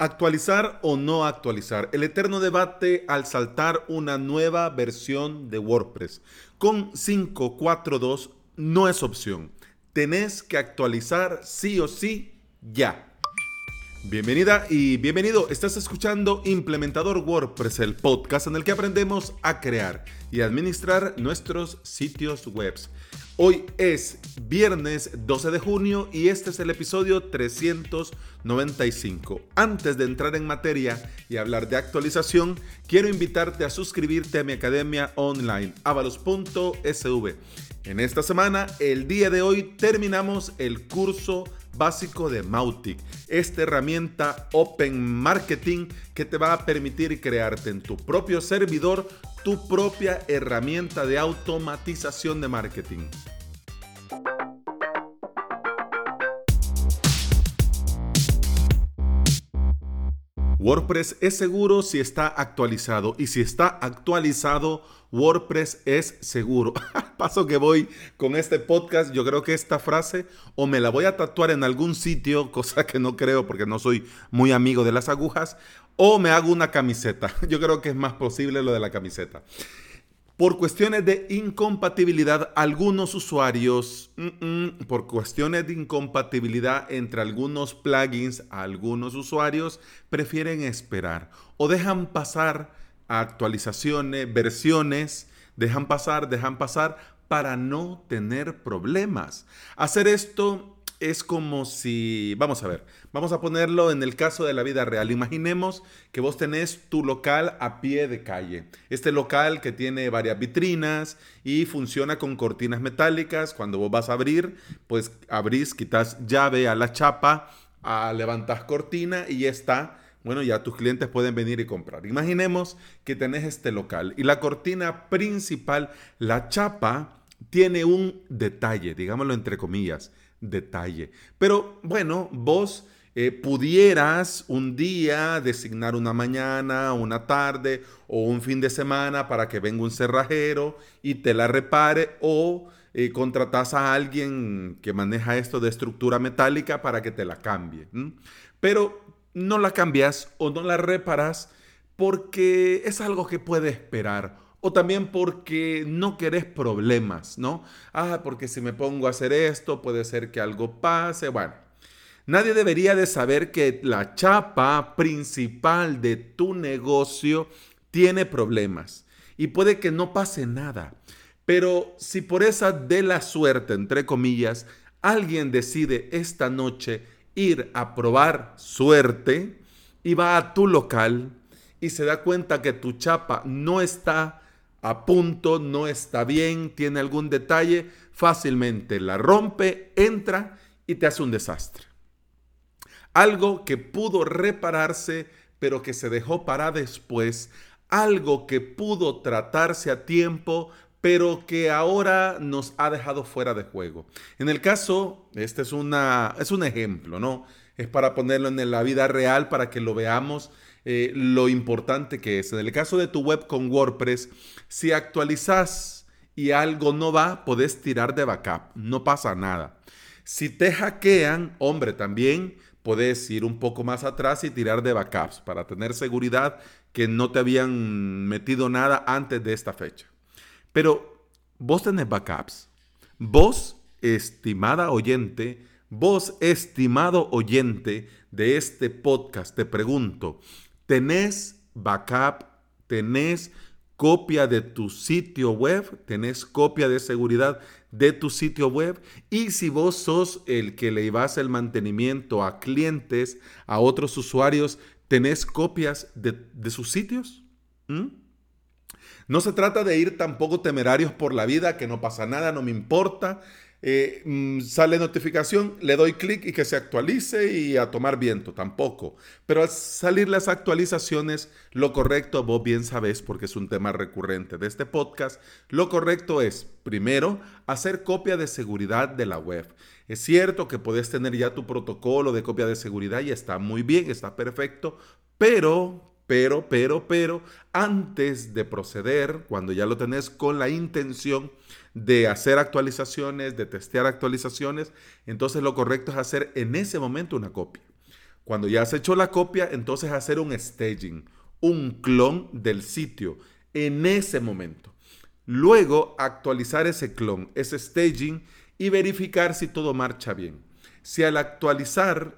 ¿Actualizar o no actualizar? El eterno debate al saltar una nueva versión de WordPress. Con 5.4.2 no es opción. Tenés que actualizar sí o sí ya. Bienvenida y bienvenido. Estás escuchando Implementador WordPress, el podcast en el que aprendemos a crear y administrar nuestros sitios web. Hoy es viernes 12 de junio y este es el episodio 395. Antes de entrar en materia y hablar de actualización, quiero invitarte a suscribirte a mi academia online, avalos.sv. En esta semana, el día de hoy, terminamos el curso básico de Mautic, esta herramienta Open Marketing que te va a permitir crearte en tu propio servidor tu propia herramienta de automatización de marketing. WordPress es seguro si está actualizado y si está actualizado, WordPress es seguro. Paso que voy con este podcast, yo creo que esta frase o me la voy a tatuar en algún sitio, cosa que no creo porque no soy muy amigo de las agujas, o me hago una camiseta. Yo creo que es más posible lo de la camiseta. Por cuestiones de incompatibilidad, algunos usuarios, por cuestiones de incompatibilidad entre algunos plugins, algunos usuarios prefieren esperar o dejan pasar actualizaciones, versiones, dejan pasar, dejan pasar para no tener problemas. Hacer esto es como si, vamos a ver, vamos a ponerlo en el caso de la vida real. Imaginemos que vos tenés tu local a pie de calle. Este local que tiene varias vitrinas y funciona con cortinas metálicas. Cuando vos vas a abrir, pues abrís, quitas llave a la chapa, a, levantás cortina y ya está. Bueno, ya tus clientes pueden venir y comprar. Imaginemos que tenés este local y la cortina principal, la chapa, tiene un detalle, digámoslo entre comillas detalle. Pero bueno, vos eh, pudieras un día designar una mañana, una tarde o un fin de semana para que venga un cerrajero y te la repare o eh, contratas a alguien que maneja esto de estructura metálica para que te la cambie. Pero no la cambias o no la reparas porque es algo que puede esperar o también porque no querés problemas, ¿no? Ah, porque si me pongo a hacer esto, puede ser que algo pase. Bueno, nadie debería de saber que la chapa principal de tu negocio tiene problemas y puede que no pase nada. Pero si por esa de la suerte, entre comillas, alguien decide esta noche ir a probar suerte y va a tu local y se da cuenta que tu chapa no está a punto, no está bien, tiene algún detalle, fácilmente la rompe, entra y te hace un desastre. Algo que pudo repararse, pero que se dejó para después. Algo que pudo tratarse a tiempo, pero que ahora nos ha dejado fuera de juego. En el caso, este es, una, es un ejemplo, ¿no? Es para ponerlo en la vida real para que lo veamos eh, lo importante que es. En el caso de tu web con WordPress, si actualizas y algo no va, puedes tirar de backup, no pasa nada. Si te hackean, hombre, también puedes ir un poco más atrás y tirar de backups para tener seguridad que no te habían metido nada antes de esta fecha. Pero vos tenés backups. Vos, estimada oyente, vos, estimado oyente de este podcast, te pregunto, tenés backup, tenés copia de tu sitio web, tenés copia de seguridad de tu sitio web y si vos sos el que le ibas el mantenimiento a clientes, a otros usuarios, tenés copias de, sus sitios. ¿Mm? No se trata de ir tampoco temerarios por la vida, que no pasa nada, no me importa. Eh, mm, sale notificación, le doy clic y que se actualice y a tomar viento, tampoco. Pero al salir las actualizaciones, lo correcto, vos bien sabés, porque es un tema recurrente de este podcast, lo correcto es, primero, hacer copia de seguridad de la web. Es cierto que puedes tener ya tu protocolo de copia de seguridad y está muy bien, está perfecto, pero, pero, pero, pero, antes de proceder, cuando ya lo tenés con la intención de hacer actualizaciones, de testear actualizaciones, entonces lo correcto es hacer en ese momento una copia. Cuando ya has hecho la copia, entonces hacer un staging, un clon del sitio en ese momento. Luego actualizar ese clon, ese staging y verificar si todo marcha bien. Si al actualizar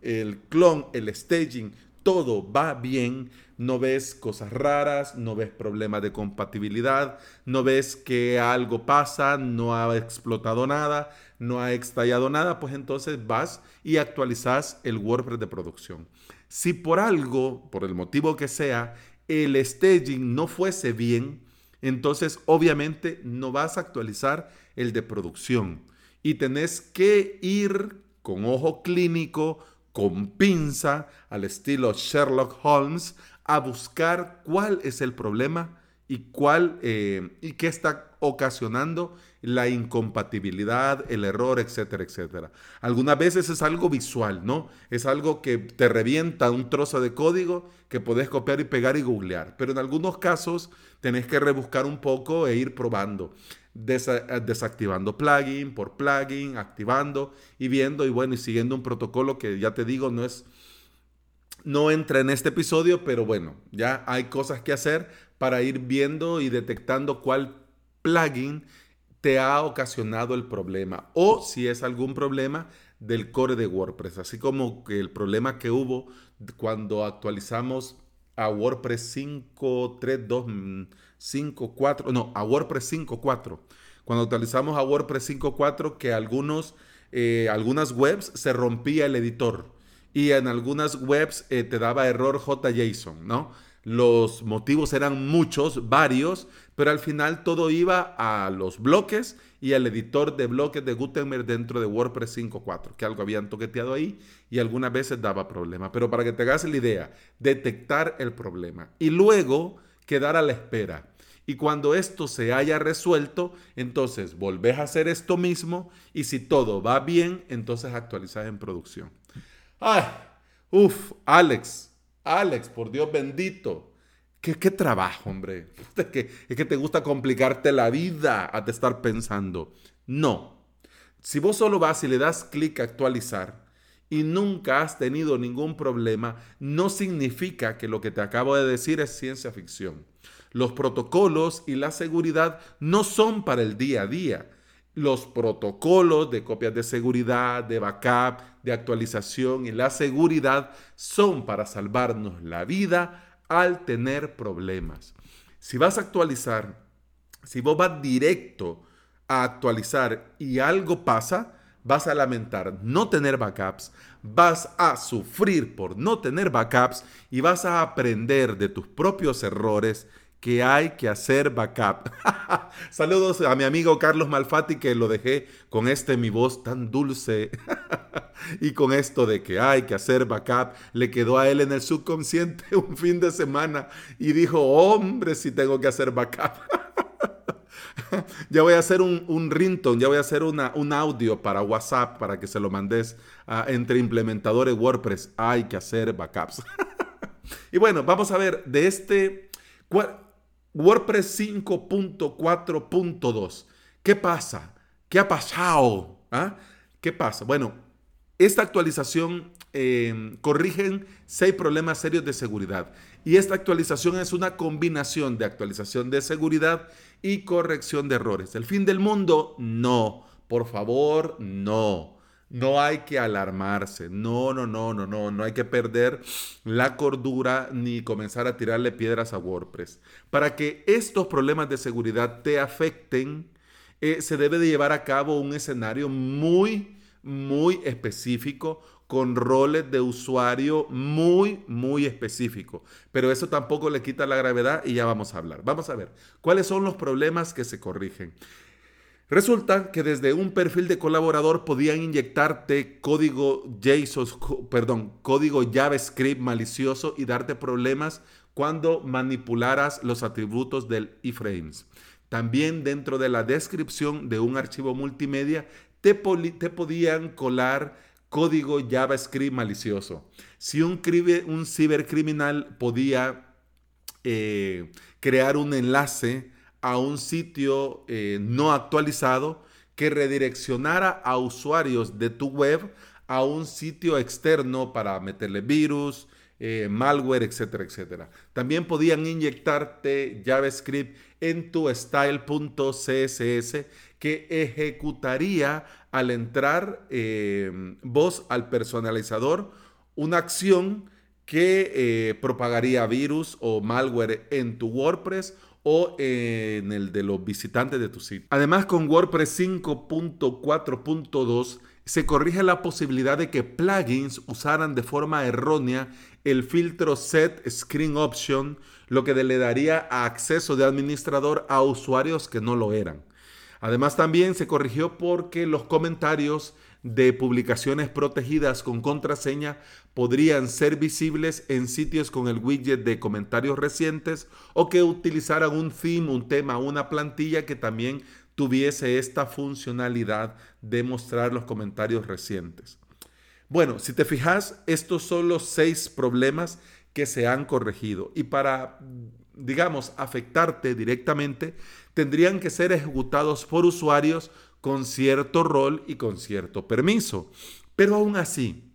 el clon, el staging, todo va bien, no ves cosas raras, no ves problemas de compatibilidad, no ves que algo pasa, no ha explotado nada, no ha estallado nada, pues entonces vas y actualizas el WordPress de producción. Si por algo, por el motivo que sea, el staging no fuese bien, entonces obviamente no vas a actualizar el de producción y tenés que ir con ojo clínico, con pinza, al estilo Sherlock Holmes, a buscar cuál es el problema y cuál eh, y qué está ocasionando la incompatibilidad, el error, etcétera, etcétera. Algunas veces es algo visual, ¿no? Es algo que te revienta un trozo de código que puedes copiar y pegar y googlear. Pero en algunos casos tenés que rebuscar un poco e ir probando. Desactivando plugin por plugin, activando y viendo y bueno, y siguiendo un protocolo que ya te digo no es no entra en este episodio, pero bueno, ya hay cosas que hacer para ir viendo y detectando cuál plugin te ha ocasionado el problema o si es algún problema del core de WordPress, así como el problema que hubo cuando actualizamos a WordPress 5.3.2, 5.4, no, a WordPress 5.4. Cuando actualizamos a WordPress 5.4 que algunos, eh, algunas webs se rompía el editor y en algunas webs eh, te daba error JSON, ¿no? Los motivos eran muchos, varios, pero al final todo iba a los bloques y al editor de bloques de Gutenberg dentro de WordPress 5.4, que algo habían toqueteado ahí y algunas veces daba problema. Pero para que te hagas la idea, detectar el problema y luego quedar a la espera. Y cuando esto se haya resuelto, entonces volvés a hacer esto mismo y si todo va bien, entonces actualizar en producción. Ay, uff, Alex, Alex, por Dios bendito. ¿Qué, qué trabajo, hombre? Es que, es que te gusta complicarte la vida a te estar pensando. No. Si vos solo vas y le das clic a actualizar y nunca has tenido ningún problema, no significa que lo que te acabo de decir es ciencia ficción. Los protocolos y la seguridad no son para el día a día los protocolos de copias de seguridad, de backup, de actualización y la seguridad son para salvarnos la vida al tener problemas. Si vas a actualizar, si vos vas directo a actualizar y algo pasa, vas a lamentar no tener backups, vas a sufrir por no tener backups y vas a aprender de tus propios errores que hay que hacer backup. Saludos a mi amigo Carlos Malfatti que lo dejé con este mi voz tan dulce y con esto de que hay que hacer backup. Le quedó a él en el subconsciente un fin de semana y dijo, hombre, si tengo que hacer backup. ya voy a hacer un, un ya voy a hacer una, un audio para WhatsApp para que se lo mandes entre implementadores WordPress. Hay que hacer backups. y bueno, vamos a ver de este... WordPress 5.4.2. ¿Qué pasa? ¿Qué ha pasado? ¿Ah? ¿Qué pasa? Bueno, esta actualización eh, corrigen seis problemas serios de seguridad. Y esta actualización es una combinación de actualización de seguridad y corrección de errores. ¿El fin del mundo? No. Por favor, no. No hay que alarmarse, no, no, no, no, no, no hay que perder la cordura ni comenzar a tirarle piedras a WordPress. Para que estos problemas de seguridad te afecten, eh, se debe de llevar a cabo un escenario muy, muy específico con roles de usuario muy, muy específico. Pero eso tampoco le quita la gravedad y ya vamos a hablar. Vamos a ver, ¿cuáles son los problemas que se corrigen? Resulta que desde un perfil de colaborador podían inyectarte código JSON, perdón, código JavaScript malicioso y darte problemas cuando manipularas los atributos del iframes. También dentro de la descripción de un archivo multimedia te, podían colar código JavaScript malicioso. Si un, un cibercriminal podía eh, crear un enlace a un sitio eh, no actualizado que redireccionara a usuarios de tu web a un sitio externo para meterle virus, eh, malware, etcétera, etcétera. También podían inyectarte JavaScript en tu style.css que ejecutaría al entrar eh, vos al personalizador una acción que propagaría virus o malware en tu WordPress o en el de los visitantes de tu sitio. Además, con WordPress 5.4.2 se corrige la posibilidad de que plugins usaran de forma errónea el filtro Set Screen Option, lo que le daría acceso de administrador a usuarios que no lo eran. Además también se corrigió porque los comentarios de publicaciones protegidas con contraseña podrían ser visibles en sitios con el widget de comentarios recientes o que utilizaran un theme, un tema, una plantilla que también tuviese esta funcionalidad de mostrar los comentarios recientes. Bueno, si te fijas, estos son los seis problemas que se han corregido y para, digamos, afectarte directamente, tendrían que ser ejecutados por usuarios con cierto rol y con cierto permiso. Pero aún así,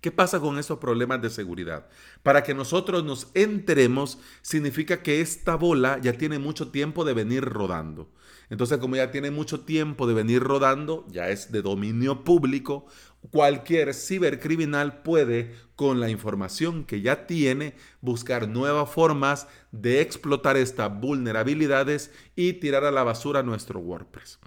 ¿Qué pasa con esos problemas de seguridad? Para que nosotros nos enteremos, significa que esta bola ya tiene mucho tiempo de venir rodando. Entonces, como ya tiene mucho tiempo de venir rodando, ya es de dominio público, cualquier cibercriminal puede, con la información que ya tiene, buscar nuevas formas de explotar estas vulnerabilidades y tirar a la basura nuestro WordPress.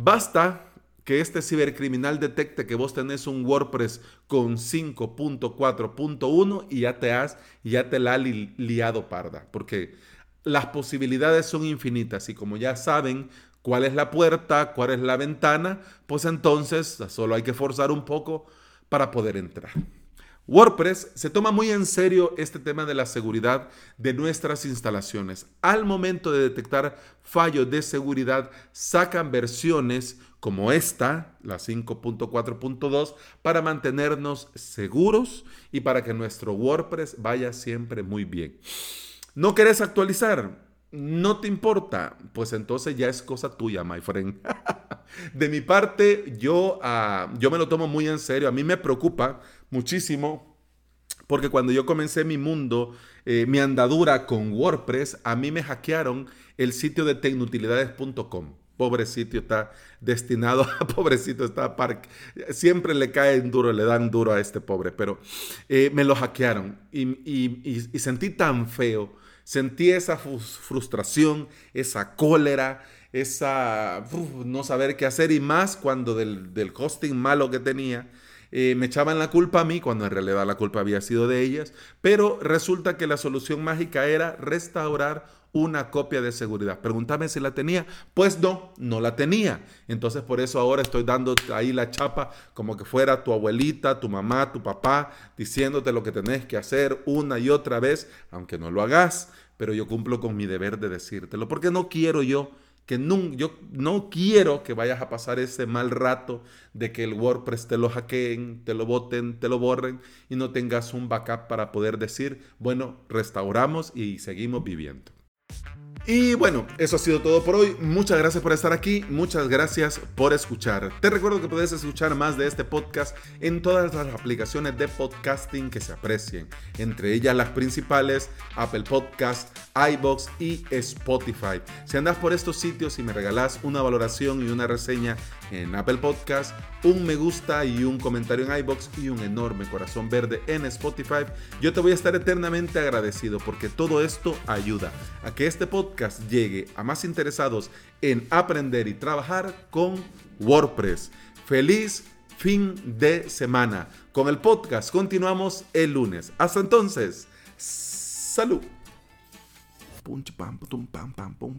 Basta que este cibercriminal detecte que vos tenés un WordPress con 5.4.1 y ya te has, ya te la ha liado parda, porque las posibilidades son infinitas y como ya saben cuál es la puerta, cuál es la ventana, pues entonces solo hay que forzar un poco para poder entrar. WordPress se toma muy en serio este tema de la seguridad de nuestras instalaciones. Al momento de detectar fallos de seguridad, sacan versiones como esta, la 5.4.2, para mantenernos seguros y para que nuestro WordPress vaya siempre muy bien. ¿No querés actualizar? ¿No te importa? Pues entonces ya es cosa tuya, my friend. de mi parte, yo, uh, yo me lo tomo muy en serio. A mí me preocupa muchísimo porque cuando yo comencé mi mundo, eh, mi andadura con WordPress, a mí me hackearon el sitio de tecnutilidades.com. Pobre sitio está destinado a pobrecito, está parque. Siempre le caen duro, le dan duro a este pobre, pero eh, me lo hackearon y, sentí tan feo, sentí esa frustración, esa cólera, esa no saber qué hacer y más cuando del, del hosting malo que tenía eh, me echaban la culpa a mí cuando en realidad la culpa había sido de ellas, pero resulta que la solución mágica era restaurar una copia de seguridad. Pregúntame si la tenía. Pues no, no la tenía. Entonces por eso ahora estoy dando ahí la chapa como que fuera tu abuelita, tu mamá, tu papá, diciéndote lo que tenés que hacer una y otra vez, aunque no lo hagas, pero yo cumplo con mi deber de decírtelo, porque no quiero yo que yo no quiero que vayas a pasar ese mal rato de que el WordPress te lo hackeen, te lo boten, te lo borren y no tengas un backup para poder decir, bueno, restauramos y seguimos viviendo. Y bueno, eso ha sido todo por hoy. Muchas gracias por estar aquí. Muchas gracias por escuchar. Te recuerdo que puedes escuchar más de este podcast en todas las aplicaciones de podcasting que se aprecien. Entre ellas las principales, Apple Podcast, iBox y Spotify. Si andas por estos sitios y me regalas una valoración y una reseña en Apple Podcast, un me gusta y un comentario en iBox y un enorme corazón verde en Spotify, yo te voy a estar eternamente agradecido porque todo esto ayuda a que este podcast llegue a más interesados en aprender y trabajar con WordPress. Feliz fin de semana. Con el podcast continuamos el lunes. Hasta entonces, salud. pam, pam, pam, pam,